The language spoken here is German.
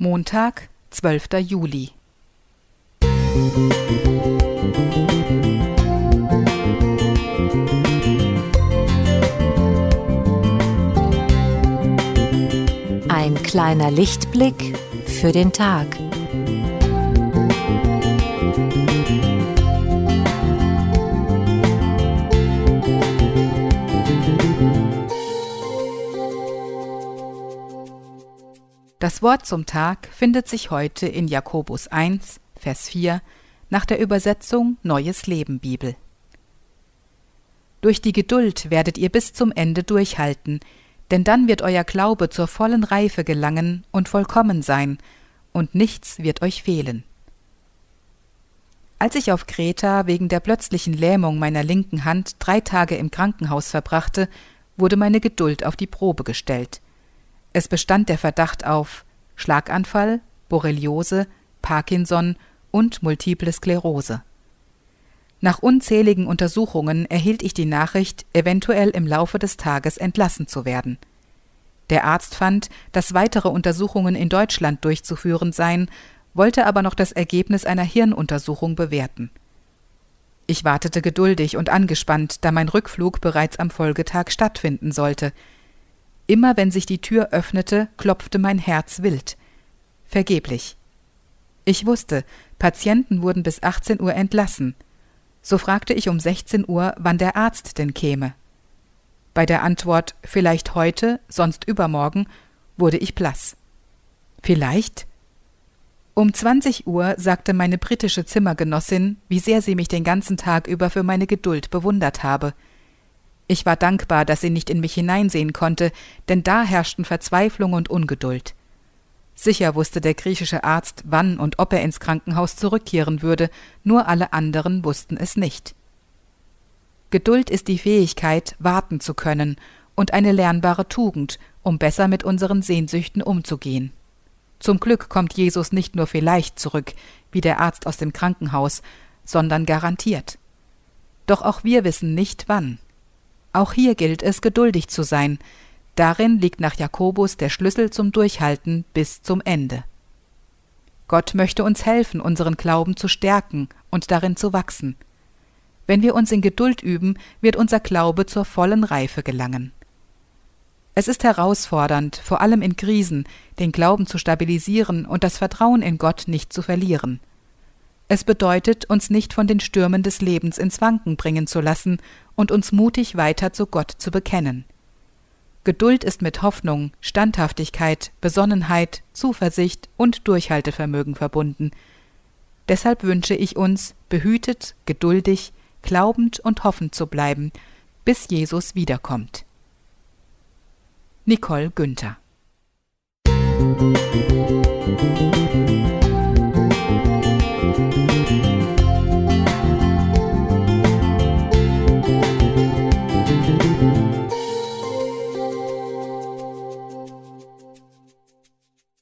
Montag, 12. Juli. Ein kleiner Lichtblick für den Tag. Das Wort zum Tag findet sich heute in Jakobus 1, Vers 4 nach der Übersetzung Neues Leben Bibel. Durch die Geduld werdet ihr bis zum Ende durchhalten, denn dann wird euer Glaube zur vollen Reife gelangen und vollkommen sein, und nichts wird euch fehlen. Als ich auf Kreta wegen der plötzlichen Lähmung meiner linken Hand drei Tage im Krankenhaus verbrachte, wurde meine Geduld auf die Probe gestellt. Es bestand der Verdacht auf Schlaganfall, Borreliose, Parkinson und multiple Sklerose. Nach unzähligen Untersuchungen erhielt ich die Nachricht, eventuell im Laufe des Tages entlassen zu werden. Der Arzt fand, dass weitere Untersuchungen in Deutschland durchzuführen seien, wollte aber noch das Ergebnis einer Hirnuntersuchung bewerten. Ich wartete geduldig und angespannt, da mein Rückflug bereits am Folgetag stattfinden sollte – Immer wenn sich die Tür öffnete, klopfte mein Herz wild. Vergeblich. Ich wusste, Patienten wurden bis 18 Uhr entlassen. So fragte ich um 16 Uhr, wann der Arzt denn käme. Bei der Antwort vielleicht heute, sonst übermorgen, wurde ich blass. Vielleicht? Um 20 Uhr sagte meine britische Zimmergenossin, wie sehr sie mich den ganzen Tag über für meine Geduld bewundert habe. Ich war dankbar, dass sie nicht in mich hineinsehen konnte, denn da herrschten Verzweiflung und Ungeduld. Sicher wusste der griechische Arzt, wann und ob er ins Krankenhaus zurückkehren würde, nur alle anderen wussten es nicht. Geduld ist die Fähigkeit, warten zu können und eine lernbare Tugend, um besser mit unseren Sehnsüchten umzugehen. Zum Glück kommt Jesus nicht nur vielleicht zurück, wie der Arzt aus dem Krankenhaus, sondern garantiert. Doch auch wir wissen nicht wann. Auch hier gilt es, geduldig zu sein. Darin liegt nach Jakobus der Schlüssel zum Durchhalten bis zum Ende. Gott möchte uns helfen, unseren Glauben zu stärken und darin zu wachsen. Wenn wir uns in Geduld üben, wird unser Glaube zur vollen Reife gelangen. Es ist herausfordernd, vor allem in Krisen, den Glauben zu stabilisieren und das Vertrauen in Gott nicht zu verlieren. Es bedeutet, uns nicht von den Stürmen des Lebens ins Wanken bringen zu lassen und uns mutig weiter zu Gott zu bekennen. Geduld ist mit Hoffnung, Standhaftigkeit, Besonnenheit, Zuversicht und Durchhaltevermögen verbunden. Deshalb wünsche ich uns, behütet, geduldig, glaubend und hoffend zu bleiben, bis Jesus wiederkommt. Nicole Günther Musik